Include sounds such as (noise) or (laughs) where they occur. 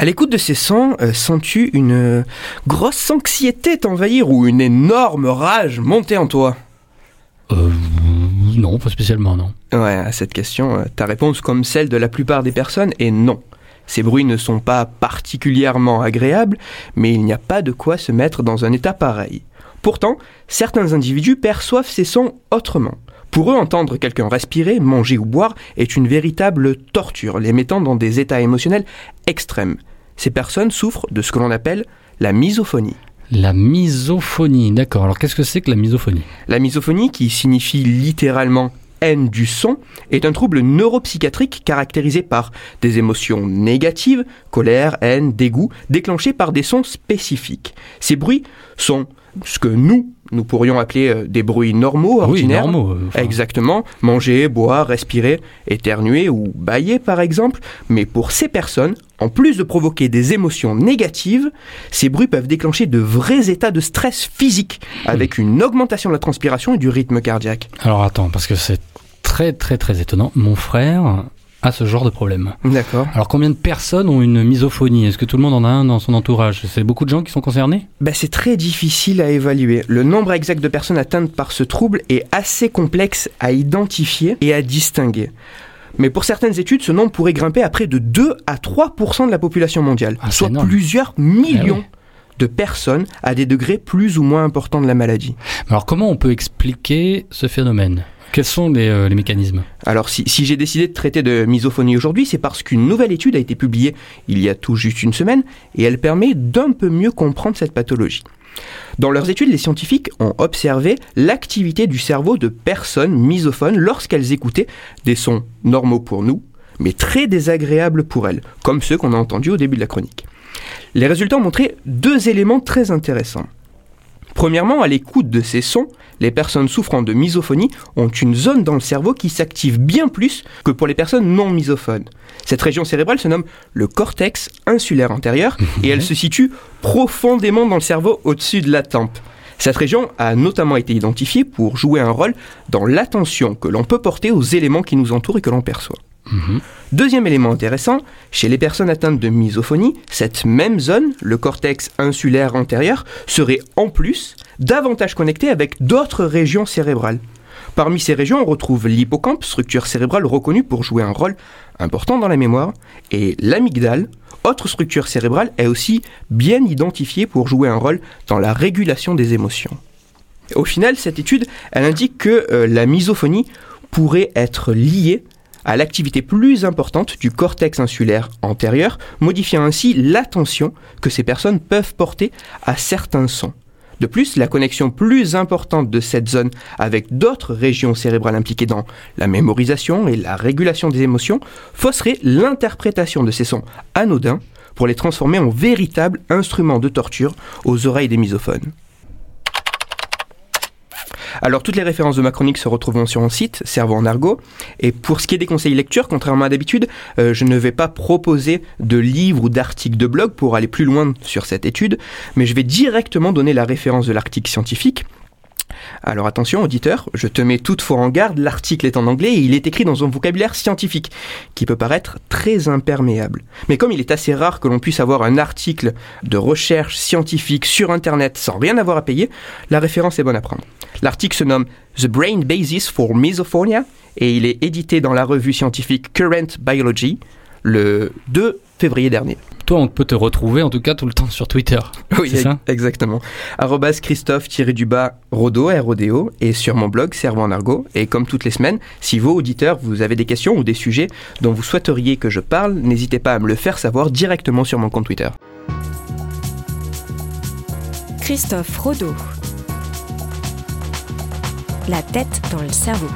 À l'écoute de ces sons, euh, sens-tu une euh, grosse anxiété t'envahir ou une énorme rage monter en toi? Euh, non, pas spécialement, non. Ouais, à cette question, euh, ta réponse, comme celle de la plupart des personnes, est non. Ces bruits ne sont pas particulièrement agréables, mais il n'y a pas de quoi se mettre dans un état pareil. Pourtant, certains individus perçoivent ces sons autrement. Pour eux, entendre quelqu'un respirer, manger ou boire est une véritable torture, les mettant dans des états émotionnels extrêmes. Ces personnes souffrent de ce que l'on appelle la misophonie. La misophonie, d'accord. Alors qu'est-ce que c'est que la misophonie? La misophonie, qui signifie littéralement haine du son, est un trouble neuropsychiatrique caractérisé par des émotions négatives, colère, haine, dégoût, déclenchées par des sons spécifiques. Ces bruits sont ce que nous, nous pourrions appeler euh, des bruits normaux, Oui, ordinaires. normaux. euh, enfin, Exactement, manger, boire, respirer, éternuer ou bailler par exemple. Mais pour ces personnes, en plus de provoquer des émotions négatives, ces bruits peuvent déclencher de vrais états de stress physique, avec une augmentation de la transpiration et du rythme cardiaque. Alors attends, parce que c'est très très très étonnant. Mon frère a ce genre de problème. D'accord. Alors combien de personnes ont une misophonie? Est-ce que tout le monde en a un dans son entourage? C'est beaucoup de gens qui sont concernés? Ben, c'est très difficile à évaluer. Le nombre exact de personnes atteintes par ce trouble est assez complexe à identifier et à distinguer. Mais pour certaines études, ce nombre pourrait grimper à près de 2 à 3% de la population mondiale, Ah, soit énorme. plusieurs millions Ah de personnes à des degrés plus ou moins importants de la maladie. Alors comment on peut expliquer ce phénomène? Quels sont les, euh, les mécanismes? Alors si, si j'ai décidé de traiter de misophonie aujourd'hui, c'est parce qu'une nouvelle étude a été publiée il y a tout juste une semaine et elle permet d'un peu mieux comprendre cette pathologie. Dans leurs études, les scientifiques ont observé l'activité du cerveau de personnes misophones lorsqu'elles écoutaient des sons normaux pour nous, mais très désagréables pour elles, comme ceux qu'on a entendus au début de la chronique. Les résultats ont montré deux éléments très intéressants. Premièrement, à l'écoute de ces sons, les personnes souffrant de misophonie ont une zone dans le cerveau qui s'active bien plus que pour les personnes non misophones. Cette région cérébrale se nomme le cortex insulaire antérieur (laughs) et elle se situe profondément dans le cerveau au-dessus de la tempe. Cette région a notamment été identifiée pour jouer un rôle dans l'attention que l'on peut porter aux éléments qui nous entourent et que l'on perçoit. Mhm. Deuxième élément intéressant, chez les personnes atteintes de misophonie, cette même zone, le cortex insulaire antérieur, serait en plus davantage connectée avec d'autres régions cérébrales. Parmi ces régions, on retrouve l'hippocampe, structure cérébrale reconnue pour jouer un rôle important dans la mémoire, et l'amygdale, autre structure cérébrale, est aussi bien identifiée pour jouer un rôle dans la régulation des émotions. Au final, cette étude, elle indique que euh, la misophonie pourrait être liée à l'activité plus importante du cortex insulaire antérieur, modifiant ainsi l'attention que ces personnes peuvent porter à certains sons. De plus, la connexion plus importante de cette zone avec d'autres régions cérébrales impliquées dans la mémorisation et la régulation des émotions fausserait l'interprétation de ces sons anodins pour les transformer en véritables instruments de torture aux oreilles des misophones. Alors toutes les références de ma chronique se retrouveront sur mon site, Cerveau en argot. Et pour ce qui est des conseils lecture, contrairement à d'habitude, euh, je ne vais pas proposer de livres ou d'articles de blog pour aller plus loin sur cette étude, mais je vais directement donner la référence de l'article scientifique. Alors attention auditeur, je te mets toutefois en garde, l'article est en anglais et il est écrit dans un vocabulaire scientifique qui peut paraître très imperméable. Mais comme il est assez rare que l'on puisse avoir un article de recherche scientifique sur Internet sans rien avoir à payer, la référence est bonne à prendre. L'article se nomme The Brain Basis for Misophonia et il est édité dans la revue scientifique Current Biology le 2 février dernier. Toi, on peut te retrouver en tout cas tout le temps sur Twitter. (laughs) Oui, C'est ça? exactement. Arrobas Christophe-du-bas Rodo, R-O-D-O, et sur mon blog Cerveau en argot. Et comme toutes les semaines, si vos auditeurs, vous avez des questions ou des sujets dont vous souhaiteriez que je parle, n'hésitez pas à me le faire savoir directement sur mon compte Twitter. Christophe Rodeau. La tête dans le cerveau.